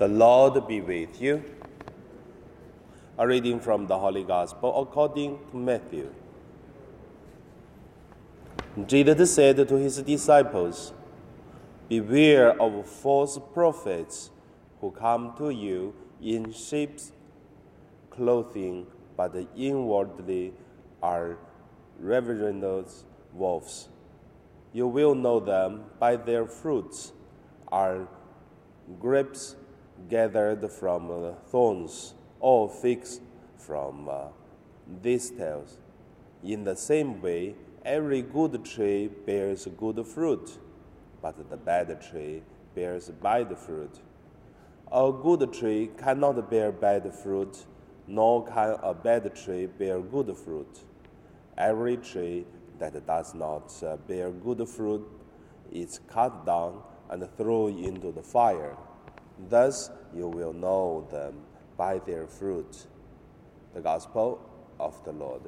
The Lord be with you. A reading from the Holy Gospel according to Matthew. Jesus said to his disciples, Beware of false prophets who come to you in sheep's clothing, but inwardly are ravenous wolves. You will know them by their fruits. Are grapes gathered from thorns, or figs from uh, thistles? In the same way, every good tree bears good fruit, but the bad tree bears bad fruit. A good tree cannot bear bad fruit, nor can a bad tree bear good fruit. Every tree that does not uh, bear good fruit is cut down and thrown into the fire. Thus you will know them by their fruit. The Gospel of the Lord.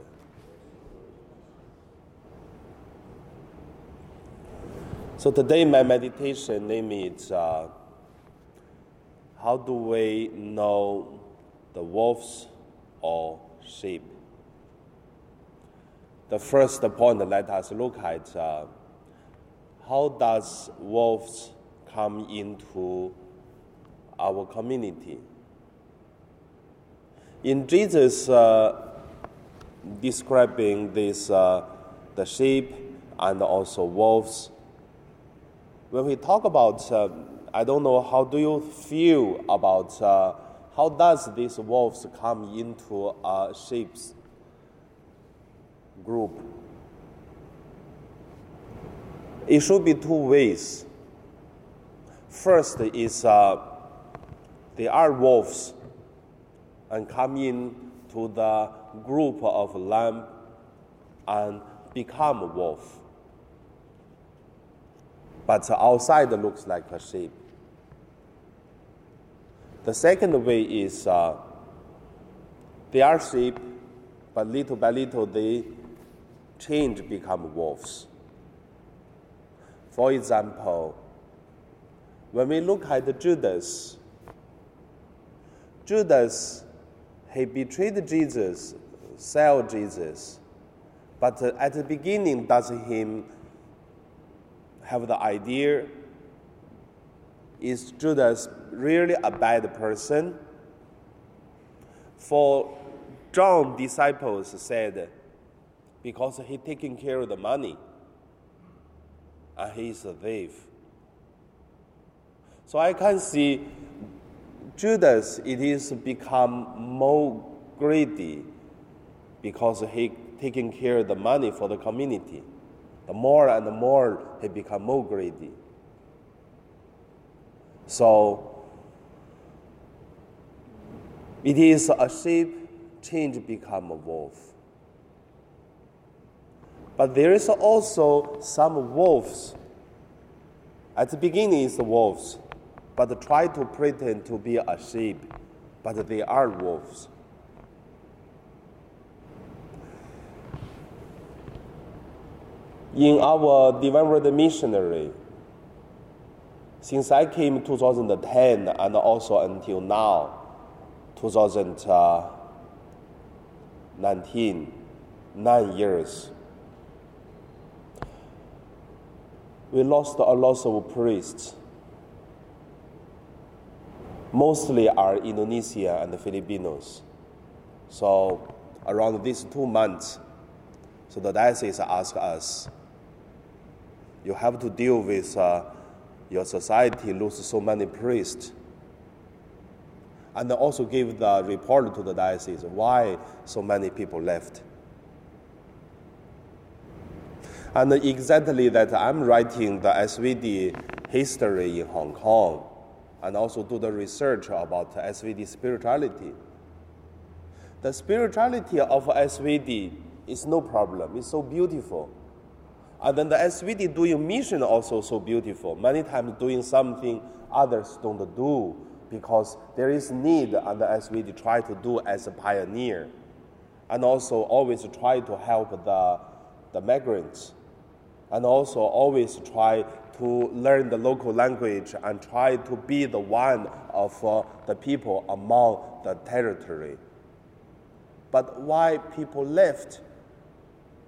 So today my meditation name is uh, How do we know the wolves or sheep? The first point let us look at uh, how does wolves come into our community. In Jesus uh, describing this, uh, the sheep and also wolves, when we talk about, uh, I don't know, how do you feel about uh, how does these wolves come into a sheep's group? It should be two ways. First is uh, they are wolves and come in to the group of lamb and become a wolf but outside looks like a sheep. The second way is uh, they are sheep, but little by little they change, become wolves. For example, when we look at Judas, Judas, he betrayed Jesus, sell Jesus, but at the beginning does him have the idea is Judas really a bad person? For John disciples said, because he taking care of the money and he is a thief. So I can see Judas it is become more greedy because he taking care of the money for the community. The more and the more he become more greedy. So it is a sheep change become a wolf. But there is also some wolves. At the beginning is the wolves, but try to pretend to be a sheep, but they are wolves. in our Divine Missionary, since I came 2010 and also until now, 2019, nine years, we lost a lot of priests. Mostly are Indonesia and the Filipinos. So around these two months, so the diocese asked us you have to deal with uh, your society lose so many priests. And also give the report to the diocese why so many people left. And exactly that I'm writing the SVD history in Hong Kong and also do the research about SVD spirituality. The spirituality of SVD is no problem, it's so beautiful. And then the SVD doing mission also so beautiful. Many times doing something others don't do because there is need and the SVD try to do as a pioneer. And also always try to help the, the migrants. And also always try to learn the local language and try to be the one of uh, the people among the territory. But why people left?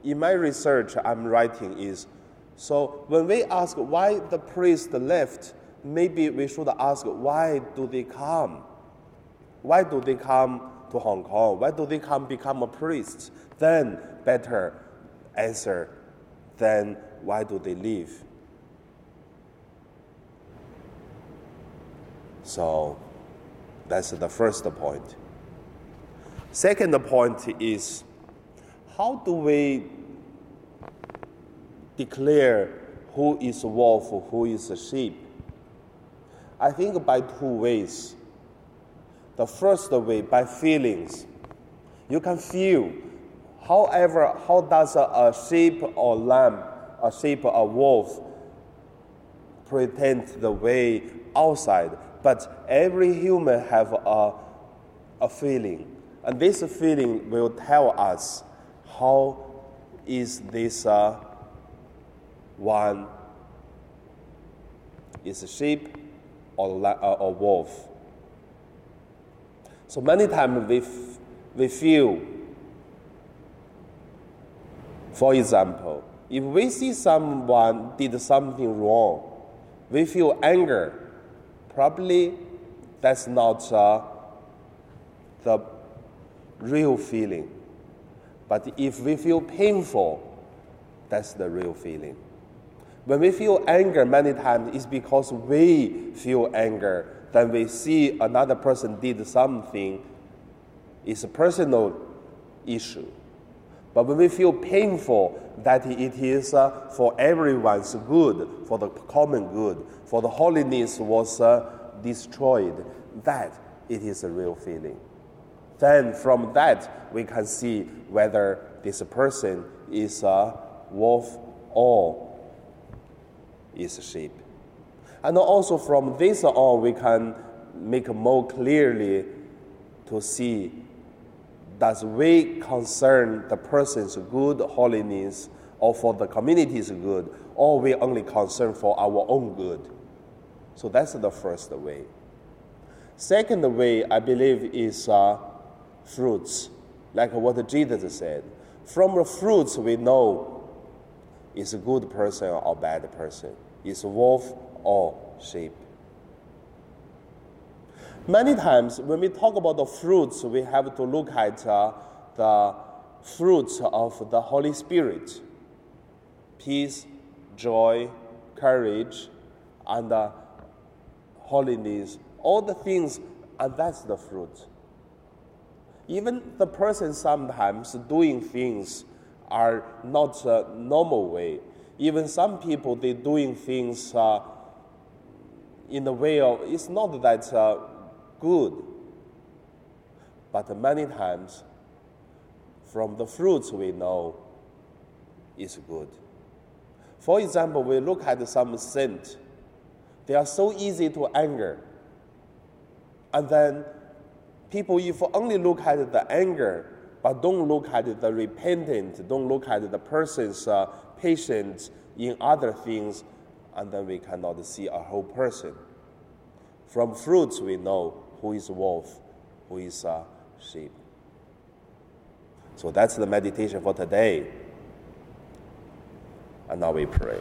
In my research, I'm writing is so when we ask why the priest left, maybe we should ask why do they come? Why do they come to Hong Kong? Why do they come become a priest? Then better answer then why do they leave? So that's the first point. Second point is how do we declare who is a wolf, who is a sheep? I think by two ways. The first way, by feelings. You can feel. However, how does a, sheep or lamb, a sheep or wolf, pretend the way outside? But every human have a, a feeling, and this feeling will tell us how is this uh, one is a sheep or, uh, wolf. So many times we, f- we feel, for example, if we see someone did something wrong, we feel anger probably that's not uh, the real feeling. But if we feel painful, that's the real feeling. When we feel anger, many times it's because we feel anger. Then we see another person did something. It's a personal issue. But when we feel painful, that it is uh, for everyone's good, for the common good, for the holiness was uh, destroyed, that it is a real feeling. Then from that, we can see whether this person is a wolf or is a sheep. And also from this on, we can make more clearly to see does we concern the person's good holiness or for the community's good, or we only concern for our own good? So that's the first way. Second way, I believe, is uh, fruits, like what Jesus said. From the fruits, we know is a good person or bad person, is wolf or sheep. Many times, when we talk about the fruits, we have to look at uh, the fruits of the Holy Spirit peace, joy, courage, and uh, holiness, all the things, and that's the fruit. Even the person sometimes doing things are not a normal way. Even some people, they doing things uh, in the way of, it's not that uh, good. But many times, from the fruits we know, is good. For example, we look at some saint. They are so easy to anger. And then people, if only look at the anger, but don't look at the repentant, don't look at the person's uh, patience in other things, and then we cannot see a whole person. From fruits, we know who is wolf, who is a sheep. So that's the meditation for today. And now we pray.